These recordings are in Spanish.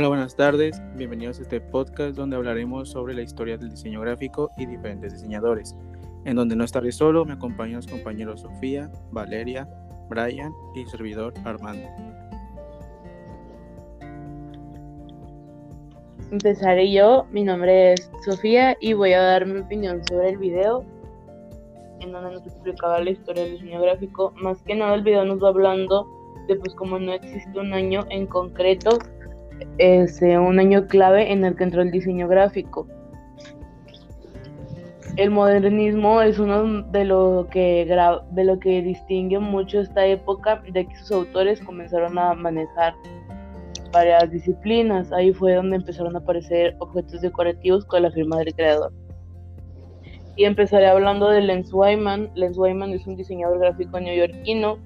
Hola, buenas tardes. Bienvenidos a este podcast donde hablaremos sobre la historia del diseño gráfico y diferentes diseñadores. En donde no estaré solo, me acompañan los compañeros Sofía, Valeria, Brian y servidor Armando. Empezaré yo, mi nombre es Sofía y voy a dar mi opinión sobre el video en donde nos explicaba la historia del diseño gráfico. Más que nada el video nos va hablando de pues como no existe un año en concreto, es eh, un año clave en el que entró el diseño gráfico. El modernismo es uno de lo que de lo que distingue mucho esta época, de que sus autores comenzaron a manejar varias disciplinas. Ahí fue donde empezaron a aparecer objetos decorativos con la firma del creador. Y empezaré hablando de Lens Wyman. Lens Wyman es un diseñador gráfico neoyorquino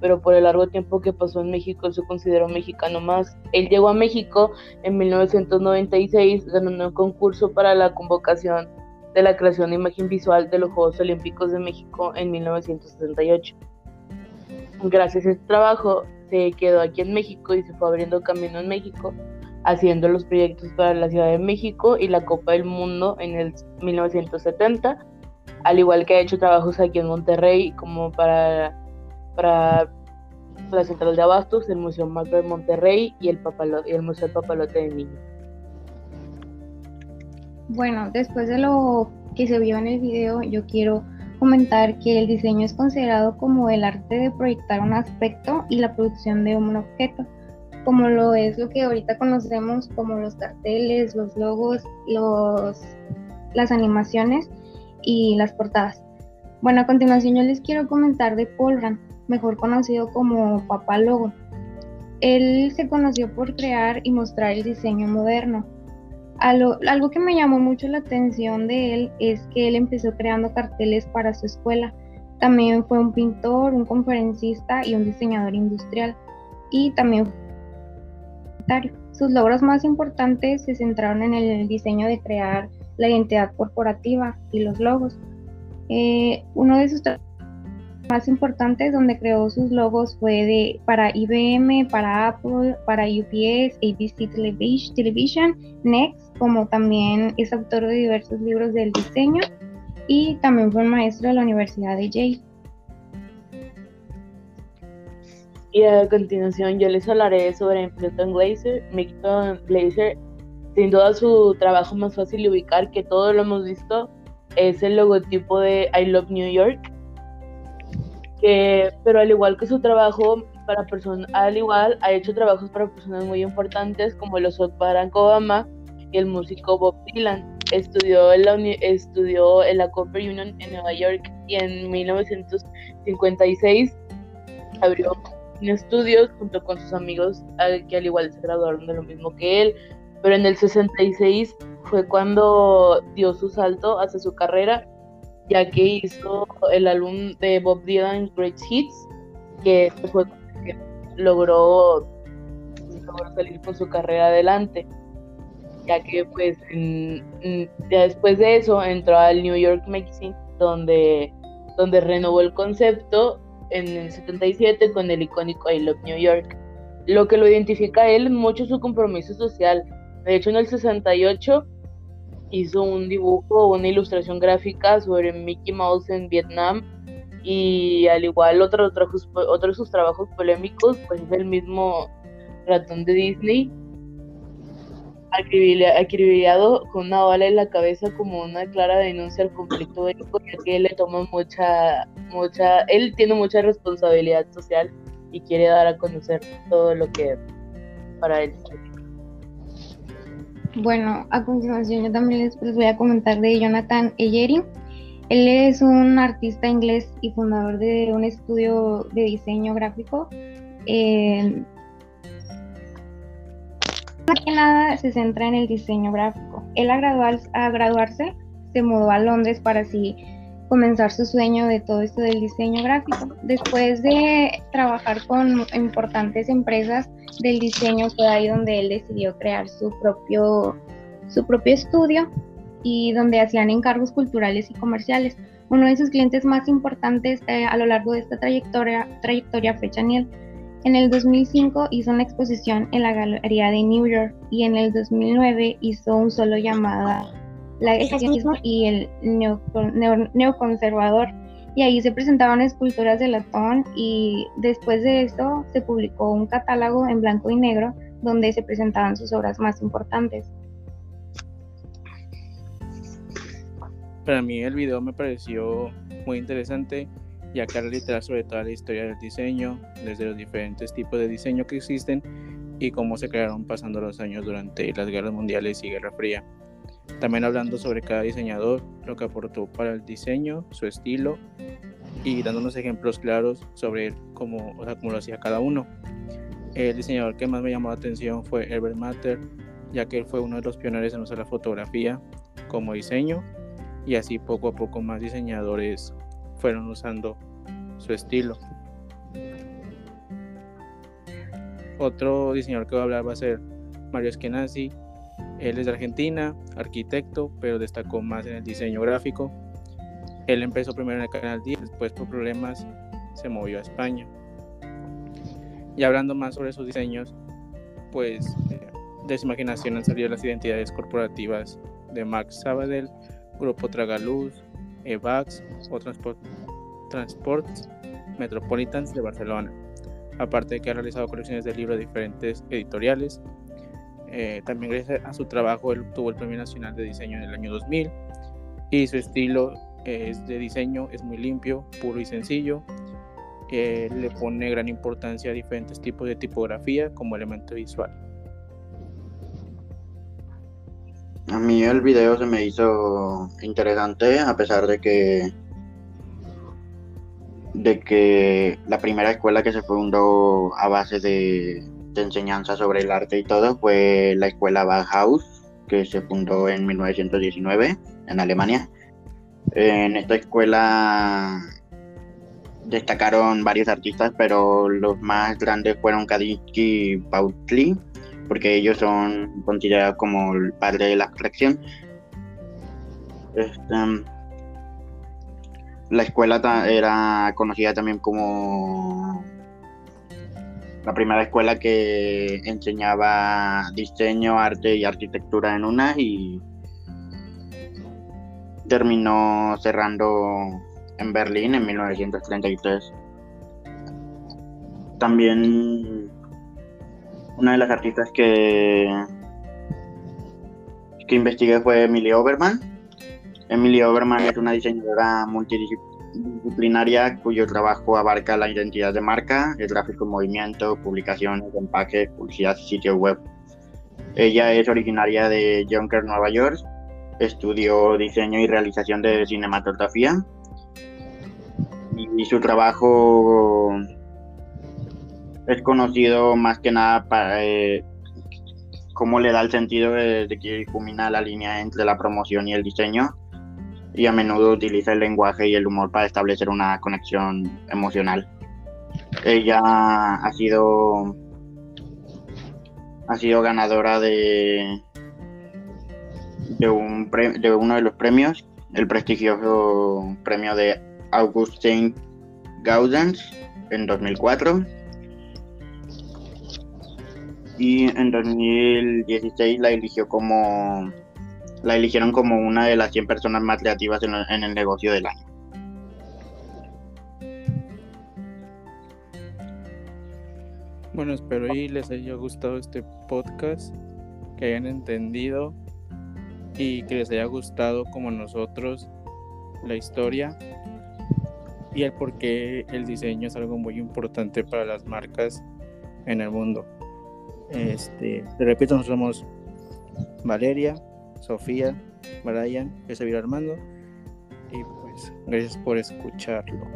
pero por el largo tiempo que pasó en México se consideró mexicano más. Él llegó a México en 1996 ganando un concurso para la convocación de la creación de imagen visual de los Juegos Olímpicos de México en 1968. Gracias a este trabajo se quedó aquí en México y se fue abriendo camino en México, haciendo los proyectos para la Ciudad de México y la Copa del Mundo en el 1970, al igual que ha hecho trabajos aquí en Monterrey como para para la Central de Abastos, el Museo Macro de Monterrey y el, Papalote, y el Museo Papalote de Niños. Bueno, después de lo que se vio en el video, yo quiero comentar que el diseño es considerado como el arte de proyectar un aspecto y la producción de un objeto, como lo es lo que ahorita conocemos como los carteles, los logos, los, las animaciones y las portadas. Bueno, a continuación yo les quiero comentar de Paul mejor conocido como Papá Logo. Él se conoció por crear y mostrar el diseño moderno. Algo, que me llamó mucho la atención de él es que él empezó creando carteles para su escuela. También fue un pintor, un conferencista y un diseñador industrial. Y también sus logros más importantes se centraron en el diseño de crear la identidad corporativa y los logos. Eh, uno de sus más importantes donde creó sus logos fue de, para IBM, para Apple, para UPS, ABC Television, Next, como también es autor de diversos libros del diseño y también fue maestro de la Universidad de Yale. Y a continuación yo les hablaré sobre Milton Glaser. Milton Glaser, sin duda su trabajo más fácil de ubicar, que todos lo hemos visto, es el logotipo de I Love New York que, pero al igual que su trabajo para personas, al igual ha hecho trabajos para personas muy importantes como los Barack Obama y el músico Bob Dylan. Estudió en la, estudió en la Cooper Union en Nueva York y en 1956 abrió estudios junto con sus amigos que al igual se graduaron de lo mismo que él. Pero en el 66 fue cuando dio su salto hacia su carrera ya que hizo el álbum de Bob Dylan Great Hits, que fue que logró, salir con su carrera adelante, ya que pues ya después de eso entró al New York Magazine, donde, donde renovó el concepto en el 77 con el icónico I Love New York. Lo que lo identifica a él mucho su compromiso social. De hecho, en el 68 hizo un dibujo, una ilustración gráfica sobre Mickey Mouse en Vietnam y al igual otro, otro, de sus trabajos polémicos, pues es el mismo ratón de Disney, acribillado con una bala en la cabeza como una clara denuncia al conflicto bélico, ya que él le toma mucha, mucha, él tiene mucha responsabilidad social y quiere dar a conocer todo lo que para él bueno, a continuación yo también les, voy a comentar de Jonathan Eyeri. Él es un artista inglés y fundador de un estudio de diseño gráfico. Eh, más que nada se centra en el diseño gráfico. Él a, a graduarse se mudó a Londres para así comenzar su sueño de todo esto del diseño gráfico. Después de trabajar con importantes empresas del diseño, fue ahí donde él decidió crear su propio, su propio estudio y donde hacían encargos culturales y comerciales. Uno de sus clientes más importantes eh, a lo largo de esta trayectoria, trayectoria fue Chanel. En el 2005 hizo una exposición en la Galería de New York y en el 2009 hizo un solo llamada La expresionismo y el neoconservador y ahí se presentaban esculturas de latón y después de eso se publicó un catálogo en blanco y negro donde se presentaban sus obras más importantes. Para mí el video me pareció muy interesante ya que era literal sobre toda la historia del diseño, desde los diferentes tipos de diseño que existen y cómo se crearon pasando los años durante las guerras mundiales y Guerra Fría. También hablando sobre cada diseñador, lo que aportó para el diseño, su estilo y dándonos ejemplos claros sobre cómo, o cómo lo hacía cada uno. El diseñador que más me llamó la atención fue Herbert Matter, ya que él fue uno de los pioneros en usar la fotografía como diseño y así poco a poco más diseñadores fueron usando su estilo. Otro diseñador que voy a hablar va a ser Mario Eskenazi. Él es de Argentina, arquitecto, pero destacó más en el diseño gráfico. Él empezó primero en el Canal 10, después por problemas se movió a España. Y hablando más sobre sus diseños, pues de su imaginación han salido las identidades corporativas de Max Sabadell, Grupo Tragaluz, EVAX o Transport, Transports Metropolitans de Barcelona. Aparte de que ha realizado colecciones de libros de diferentes editoriales. Eh, también gracias a su trabajo él obtuvo el Premio Nacional de Diseño en el año 2000 y su estilo es de diseño es muy limpio, puro y sencillo. Eh, le pone gran importancia a diferentes tipos de tipografía como elemento visual. A mí el video se me hizo interesante a pesar de que de que la primera escuela que se fundó a base de, enseñanza sobre el arte y todo fue la escuela Bauhaus que se fundó en 1919 en Alemania. En esta escuela destacaron varios artistas, pero los más grandes fueron Kandinsky y Pautli porque ellos son considerados como el padre de la abstracción. Este, la escuela era conocida también como la primera escuela que enseñaba diseño, arte y arquitectura en una y terminó cerrando en Berlín en 1933. También una de las artistas que, que investigué fue Emily Oberman. Emily Oberman es una diseñadora multidisciplinaria cuyo trabajo abarca la identidad de marca, el gráfico en movimiento, publicaciones, empaque, publicidad y sitio web. Ella es originaria de Yonkers, Nueva York. Estudió diseño y realización de cinematografía. Y su trabajo es conocido más que nada para eh, cómo le da el sentido de, que culmina la línea entre la promoción y el diseño y a menudo utiliza el lenguaje y el humor para establecer una conexión emocional. Ella ha sido ha sido ganadora de de, un de uno de los premios, el prestigioso premio de Augustin Gaudens en 2004 y en 2016 la eligió como la eligieron como una de las 100 personas más creativas en, el negocio del año. Bueno, espero y les haya gustado este podcast, que hayan entendido y que les haya gustado como nosotros la historia y el por qué el diseño es algo muy importante para las marcas en el mundo. Este, te repito, nosotros somos Valeria, Sofía, Brian, José Armando. Y pues, gracias por escucharlo.